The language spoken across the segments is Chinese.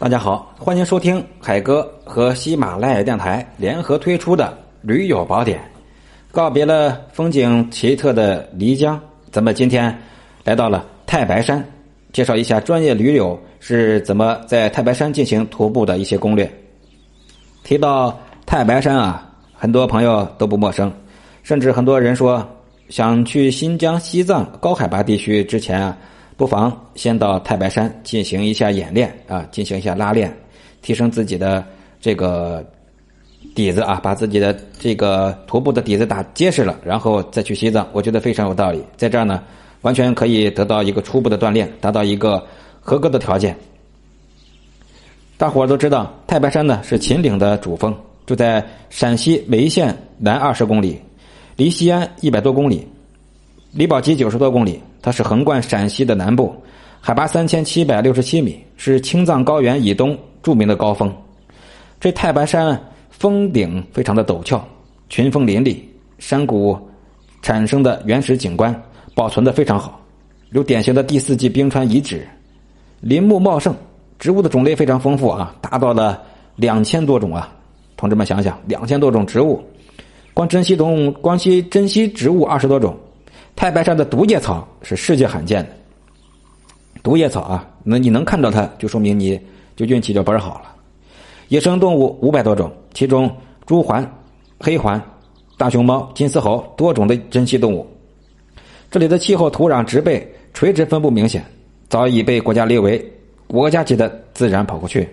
大家好，欢迎收听海哥和喜马拉雅电台联合推出的《驴友宝典》。告别了风景奇特的漓江，咱们今天来到了太白山，介绍一下专业驴友是怎么在太白山进行徒步的一些攻略。提到太白山啊，很多朋友都不陌生，甚至很多人说想去新疆、西藏高海拔地区之前啊。不妨先到太白山进行一下演练啊，进行一下拉练，提升自己的这个底子啊，把自己的这个徒步的底子打结实了，然后再去西藏，我觉得非常有道理。在这儿呢，完全可以得到一个初步的锻炼，达到一个合格的条件。大伙儿都知道，太白山呢是秦岭的主峰，就在陕西眉县南二十公里，离西安一百多公里。离宝鸡九十多公里，它是横贯陕西的南部，海拔三千七百六十七米，是青藏高原以东著名的高峰。这太白山峰顶非常的陡峭，群峰林立，山谷产生的原始景观保存的非常好，有典型的第四纪冰川遗址，林木茂盛，植物的种类非常丰富啊，达到了两千多种啊！同志们想想，两千多种植物，光珍稀动物，光稀珍稀植物二十多种。太白山的毒叶草是世界罕见的。毒叶草啊，那你能看到它，就说明你就运气就倍儿好了。野生动物五百多种，其中朱鹮、黑鹮、大熊猫、金丝猴多种的珍稀动物。这里的气候、土壤、植被垂直分布明显，早已被国家列为国家级的自然保护区。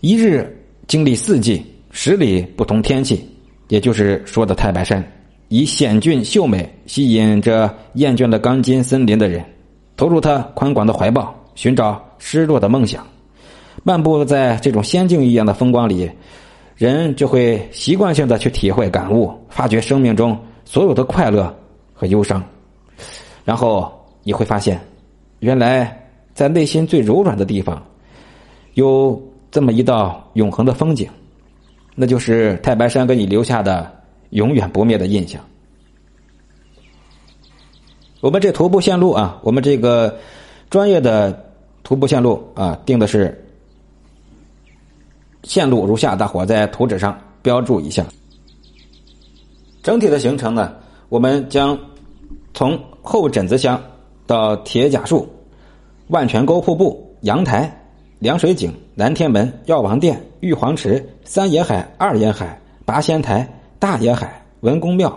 一日经历四季，十里不同天气。也就是说的太白山，以险峻秀美吸引着厌倦了钢筋森林的人，投入他宽广的怀抱，寻找失落的梦想。漫步在这种仙境一样的风光里，人就会习惯性的去体会、感悟、发掘生命中所有的快乐和忧伤。然后你会发现，原来在内心最柔软的地方，有这么一道永恒的风景。那就是太白山给你留下的永远不灭的印象。我们这徒步线路啊，我们这个专业的徒步线路啊，定的是线路如下，大伙在图纸上标注一下。整体的行程呢，我们将从后枕子乡到铁甲树、万泉沟瀑布、阳台。凉水井、南天门、药王殿、玉皇池、三沿海、二沿海、八仙台、大沿海、文公庙、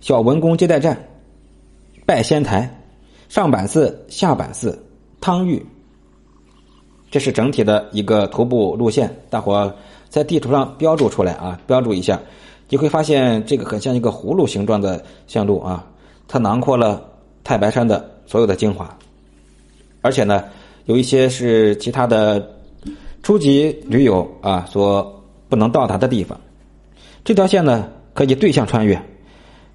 小文公接待站、拜仙台、上板寺、下板寺、汤峪，这是整体的一个徒步路线。大伙在地图上标注出来啊，标注一下，你会发现这个很像一个葫芦形状的线路啊，它囊括了太白山的所有的精华，而且呢。有一些是其他的初级驴友啊所不能到达的地方，这条线呢可以对向穿越，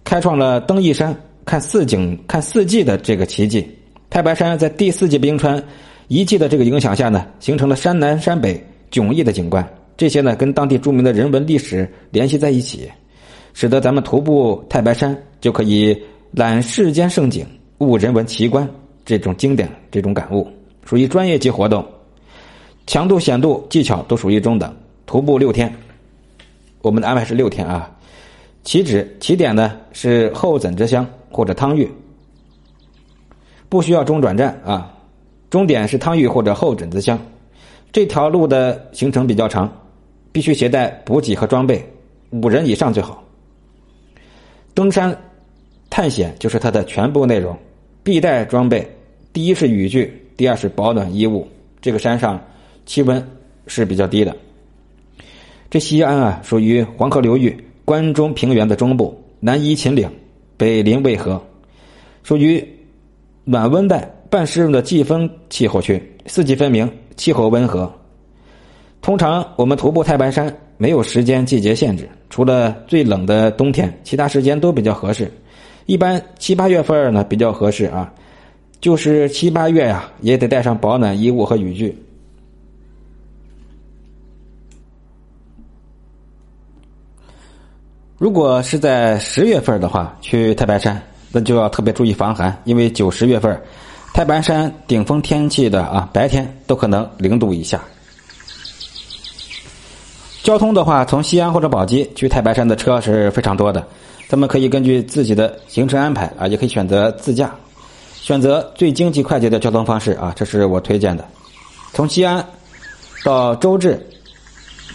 开创了登一山看四景看四季的这个奇迹。太白山在第四纪冰川遗迹的这个影响下呢，形成了山南山北迥异的景观。这些呢跟当地著名的人文历史联系在一起，使得咱们徒步太白山就可以览世间盛景、悟人文奇观这种经典这种感悟。属于专业级活动，强度、险度、技巧都属于中等。徒步六天，我们的安排是六天啊。起止起点呢是后枕之乡或者汤峪，不需要中转站啊。终点是汤峪或者后枕之乡。这条路的行程比较长，必须携带补给和装备，五人以上最好。登山探险就是它的全部内容，必带装备。第一是雨具。第二是保暖衣物，这个山上气温是比较低的。这西安啊，属于黄河流域关中平原的中部，南依秦岭，北临渭河，属于暖温带半湿润的季风气候区，四季分明，气候温和。通常我们徒步太白山没有时间季节限制，除了最冷的冬天，其他时间都比较合适。一般七八月份呢比较合适啊。就是七八月呀，也得带上保暖衣物和雨具。如果是在十月份的话，去太白山，那就要特别注意防寒，因为九十月份太白山顶峰天气的啊，白天都可能零度以下。交通的话，从西安或者宝鸡去太白山的车是非常多的，咱们可以根据自己的行程安排啊，也可以选择自驾，选择最经济快捷的交通方式啊，这是我推荐的。从西安到周至，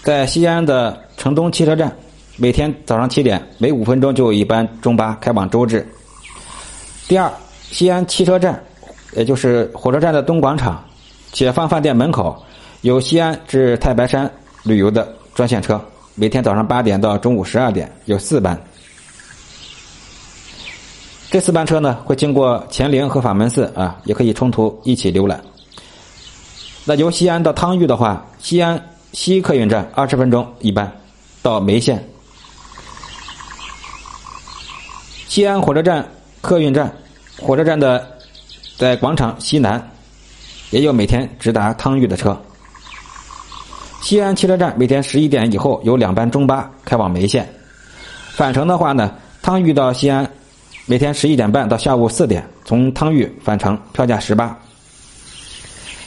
在西安的城东汽车站，每天早上七点，每五分钟就有一班中巴开往周至。第二，西安汽车站，也就是火车站的东广场，解放饭店门口有西安至太白山旅游的。专线车每天早上八点到中午十二点有四班，这四班车呢会经过乾陵和法门寺啊，也可以冲突一起浏览。那由西安到汤峪的话，西安西客运站二十分钟一班到眉县，西安火车站客运站火车站的在广场西南也有每天直达汤峪的车。西安汽车站每天十一点以后有两班中巴开往眉县，返程的话呢，汤峪到西安，每天十一点半到下午四点，从汤峪返程，票价十八。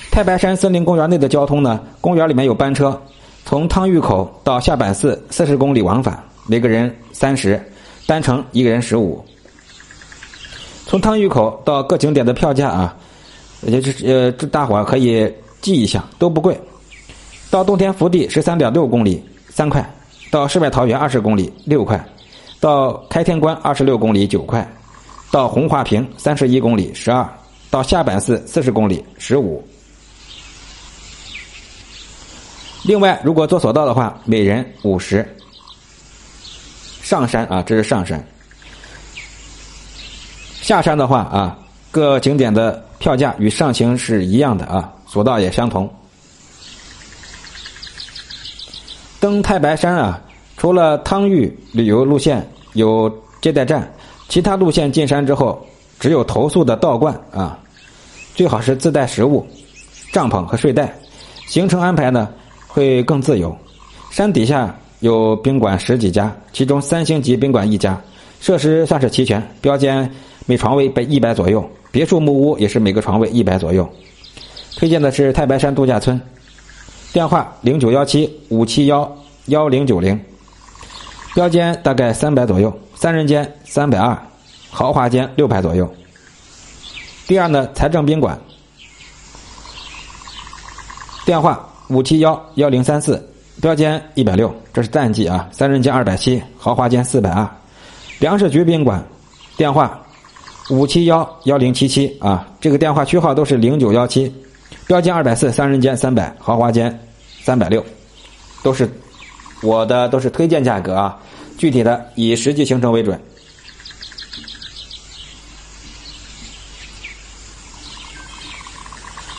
太白山森林公园内的交通呢，公园里面有班车，从汤峪口到下板寺四十公里往返，每个人三十，单程一个人十五。从汤峪口到各景点的票价啊，也就是呃，这大伙可以记一下，都不贵。到洞天福地十三点六公里三块，到世外桃源二十公里六块，到开天关二十六公里九块，到红花坪三十一公里十二，到下板寺四十公里十五。另外，如果坐索道的话，每人五十。上山啊，这是上山；下山的话啊，各景点的票价与上行是一样的啊，索道也相同。登太白山啊，除了汤峪旅游路线有接待站，其他路线进山之后只有投宿的道观啊，最好是自带食物、帐篷和睡袋。行程安排呢会更自由。山底下有宾馆十几家，其中三星级宾馆一家，设施算是齐全，标间每床位被一百左右。别墅木屋也是每个床位一百左右。推荐的是太白山度假村。电话零九幺七五七幺幺零九零，标间大概三百左右，三人间三百二，豪华间六百左右。第二呢，财政宾馆，电话五七幺幺零三四，标间一百六，这是淡季啊，三人间二百七，豪华间四百二。粮食局宾馆，电话五七幺幺零七七啊，这个电话区号都是零九幺七。标间二百四，三人间三百，豪华间三百六，都是我的都是推荐价格啊，具体的以实际行程为准。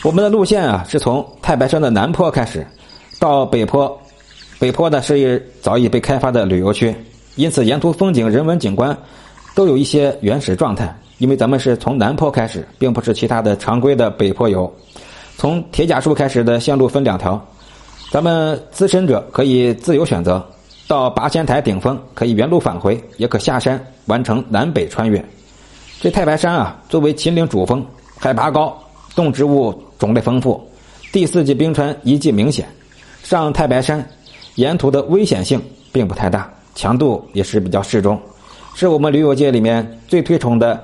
我们的路线啊，是从太白山的南坡开始，到北坡，北坡呢是早已被开发的旅游区，因此沿途风景、人文景观都有一些原始状态。因为咱们是从南坡开始，并不是其他的常规的北坡游。从铁甲树开始的线路分两条，咱们资深者可以自由选择，到八仙台顶峰可以原路返回，也可下山完成南北穿越。这太白山啊，作为秦岭主峰，海拔高，动植物种类丰富，第四季冰川遗迹明显。上太白山，沿途的危险性并不太大，强度也是比较适中，是我们旅游界里面最推崇的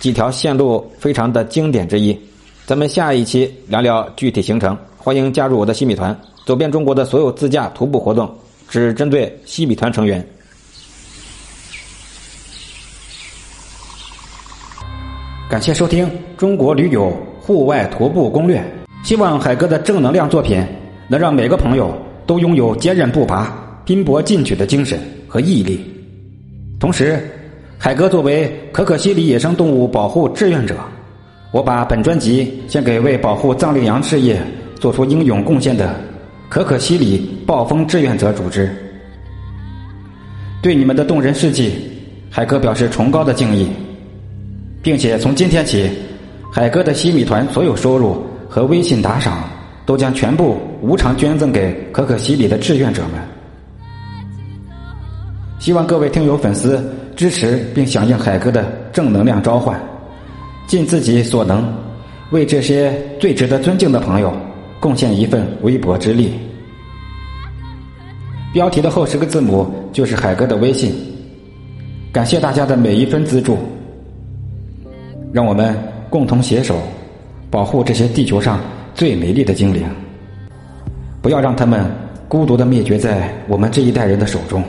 几条线路，非常的经典之一。咱们下一期聊聊具体行程，欢迎加入我的新米团，走遍中国的所有自驾徒步活动，只针对西米团成员。感谢收听《中国驴友户外徒步攻略》，希望海哥的正能量作品能让每个朋友都拥有坚韧不拔、拼搏进取的精神和毅力。同时，海哥作为可可西里野生动物保护志愿者。我把本专辑献给为保护藏羚羊事业做出英勇贡献的可可西里暴风志愿者组织。对你们的动人事迹，海哥表示崇高的敬意，并且从今天起，海哥的西米团所有收入和微信打赏都将全部无偿捐赠给可可西里的志愿者们。希望各位听友粉丝支持并响应海哥的正能量召唤。尽自己所能，为这些最值得尊敬的朋友贡献一份微薄之力。标题的后十个字母就是海哥的微信。感谢大家的每一分资助，让我们共同携手保护这些地球上最美丽的精灵，不要让他们孤独的灭绝在我们这一代人的手中。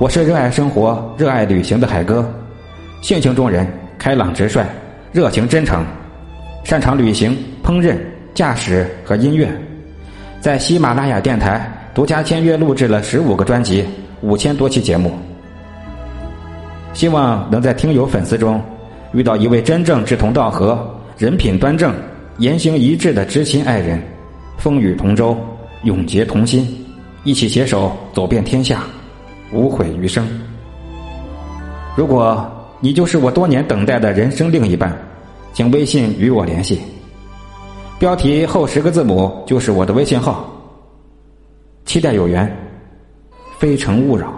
我是热爱生活、热爱旅行的海哥，性情中人，开朗直率，热情真诚，擅长旅行、烹饪、驾驶和音乐，在喜马拉雅电台独家签约录制了十五个专辑、五千多期节目。希望能在听友粉丝中遇到一位真正志同道合、人品端正、言行一致的知心爱人，风雨同舟，永结同心，一起携手走遍天下。无悔余生。如果你就是我多年等待的人生另一半，请微信与我联系。标题后十个字母就是我的微信号。期待有缘，非诚勿扰。